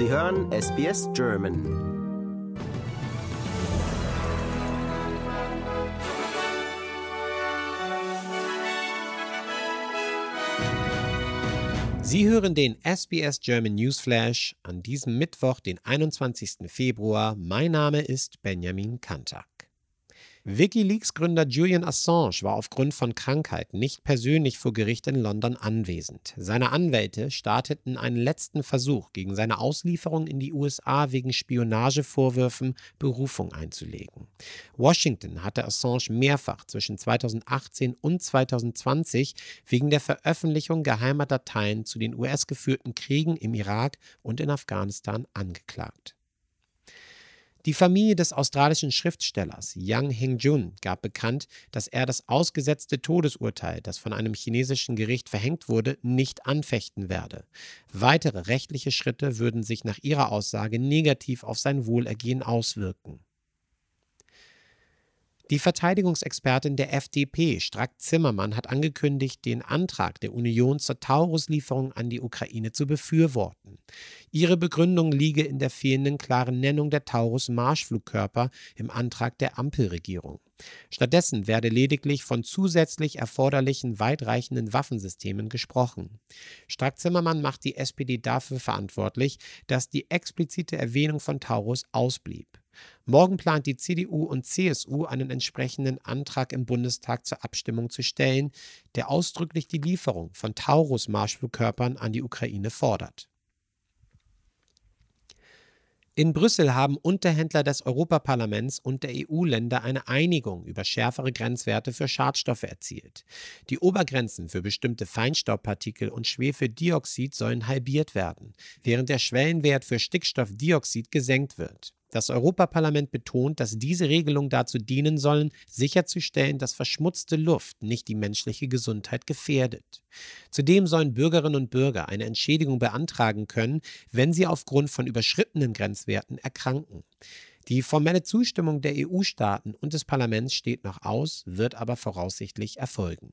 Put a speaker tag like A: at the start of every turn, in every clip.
A: Sie hören SBS German.
B: Sie hören den SBS German Newsflash an diesem Mittwoch, den 21. Februar. Mein Name ist Benjamin Kantak. Wikileaks-Gründer Julian Assange war aufgrund von Krankheit nicht persönlich vor Gericht in London anwesend. Seine Anwälte starteten einen letzten Versuch, gegen seine Auslieferung in die USA wegen Spionagevorwürfen Berufung einzulegen. Washington hatte Assange mehrfach zwischen 2018 und 2020 wegen der Veröffentlichung geheimer Dateien zu den US-geführten Kriegen im Irak und in Afghanistan angeklagt. Die Familie des australischen Schriftstellers Yang Hengjun gab bekannt, dass er das ausgesetzte Todesurteil, das von einem chinesischen Gericht verhängt wurde, nicht anfechten werde. Weitere rechtliche Schritte würden sich nach ihrer Aussage negativ auf sein Wohlergehen auswirken. Die Verteidigungsexpertin der FDP, Strack Zimmermann, hat angekündigt, den Antrag der Union zur Tauruslieferung an die Ukraine zu befürworten. Ihre Begründung liege in der fehlenden klaren Nennung der Taurus-Marschflugkörper im Antrag der Ampelregierung. Stattdessen werde lediglich von zusätzlich erforderlichen weitreichenden Waffensystemen gesprochen. Strack-Zimmermann macht die SPD dafür verantwortlich, dass die explizite Erwähnung von Taurus ausblieb. Morgen plant die CDU und CSU einen entsprechenden Antrag im Bundestag zur Abstimmung zu stellen, der ausdrücklich die Lieferung von Taurus-Marschflugkörpern an die Ukraine fordert. In Brüssel haben Unterhändler des Europaparlaments und der EU-Länder eine Einigung über schärfere Grenzwerte für Schadstoffe erzielt. Die Obergrenzen für bestimmte Feinstaubpartikel und Schwefeldioxid sollen halbiert werden, während der Schwellenwert für Stickstoffdioxid gesenkt wird. Das Europaparlament betont, dass diese Regelungen dazu dienen sollen, sicherzustellen, dass verschmutzte Luft nicht die menschliche Gesundheit gefährdet. Zudem sollen Bürgerinnen und Bürger eine Entschädigung beantragen können, wenn sie aufgrund von überschrittenen Grenzwerten erkranken. Die formelle Zustimmung der EU-Staaten und des Parlaments steht noch aus, wird aber voraussichtlich erfolgen.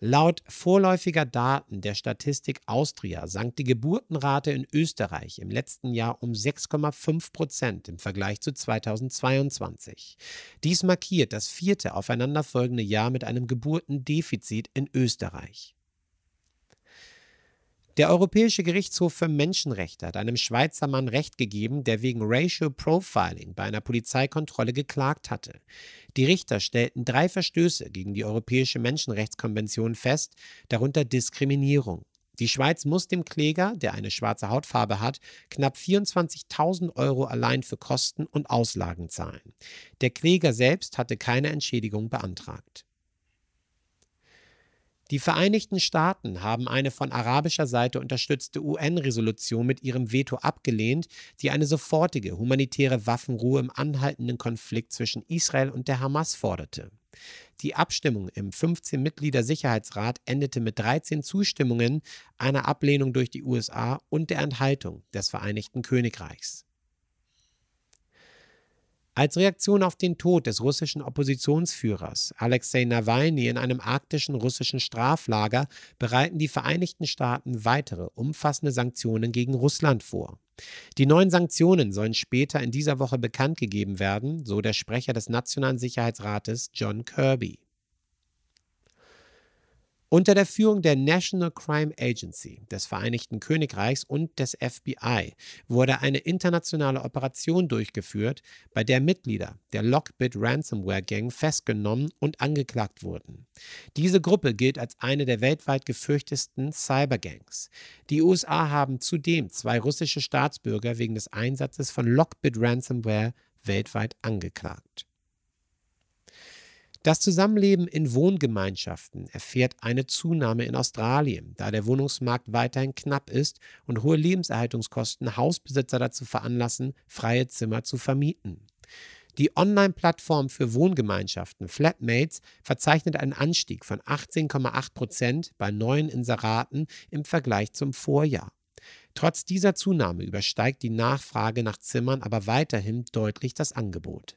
B: Laut vorläufiger Daten der Statistik Austria sank die Geburtenrate in Österreich im letzten Jahr um 6,5 Prozent im Vergleich zu 2022. Dies markiert das vierte aufeinanderfolgende Jahr mit einem Geburtendefizit in Österreich. Der Europäische Gerichtshof für Menschenrechte hat einem Schweizer Mann Recht gegeben, der wegen Racial Profiling bei einer Polizeikontrolle geklagt hatte. Die Richter stellten drei Verstöße gegen die Europäische Menschenrechtskonvention fest, darunter Diskriminierung. Die Schweiz muss dem Kläger, der eine schwarze Hautfarbe hat, knapp 24.000 Euro allein für Kosten und Auslagen zahlen. Der Kläger selbst hatte keine Entschädigung beantragt. Die Vereinigten Staaten haben eine von arabischer Seite unterstützte UN-Resolution mit ihrem Veto abgelehnt, die eine sofortige humanitäre Waffenruhe im anhaltenden Konflikt zwischen Israel und der Hamas forderte. Die Abstimmung im 15-Mitglieder-Sicherheitsrat endete mit 13 Zustimmungen, einer Ablehnung durch die USA und der Enthaltung des Vereinigten Königreichs. Als Reaktion auf den Tod des russischen Oppositionsführers Alexei Nawalny in einem arktischen russischen Straflager bereiten die Vereinigten Staaten weitere umfassende Sanktionen gegen Russland vor. Die neuen Sanktionen sollen später in dieser Woche bekannt gegeben werden, so der Sprecher des Nationalen Sicherheitsrates John Kirby. Unter der Führung der National Crime Agency des Vereinigten Königreichs und des FBI wurde eine internationale Operation durchgeführt, bei der Mitglieder der Lockbit Ransomware Gang festgenommen und angeklagt wurden. Diese Gruppe gilt als eine der weltweit gefürchtesten Cybergangs. Die USA haben zudem zwei russische Staatsbürger wegen des Einsatzes von Lockbit Ransomware weltweit angeklagt. Das Zusammenleben in Wohngemeinschaften erfährt eine Zunahme in Australien, da der Wohnungsmarkt weiterhin knapp ist und hohe Lebenserhaltungskosten Hausbesitzer dazu veranlassen, freie Zimmer zu vermieten. Die Online-Plattform für Wohngemeinschaften Flatmates verzeichnet einen Anstieg von 18,8 Prozent bei neuen Inseraten im Vergleich zum Vorjahr. Trotz dieser Zunahme übersteigt die Nachfrage nach Zimmern aber weiterhin deutlich das Angebot.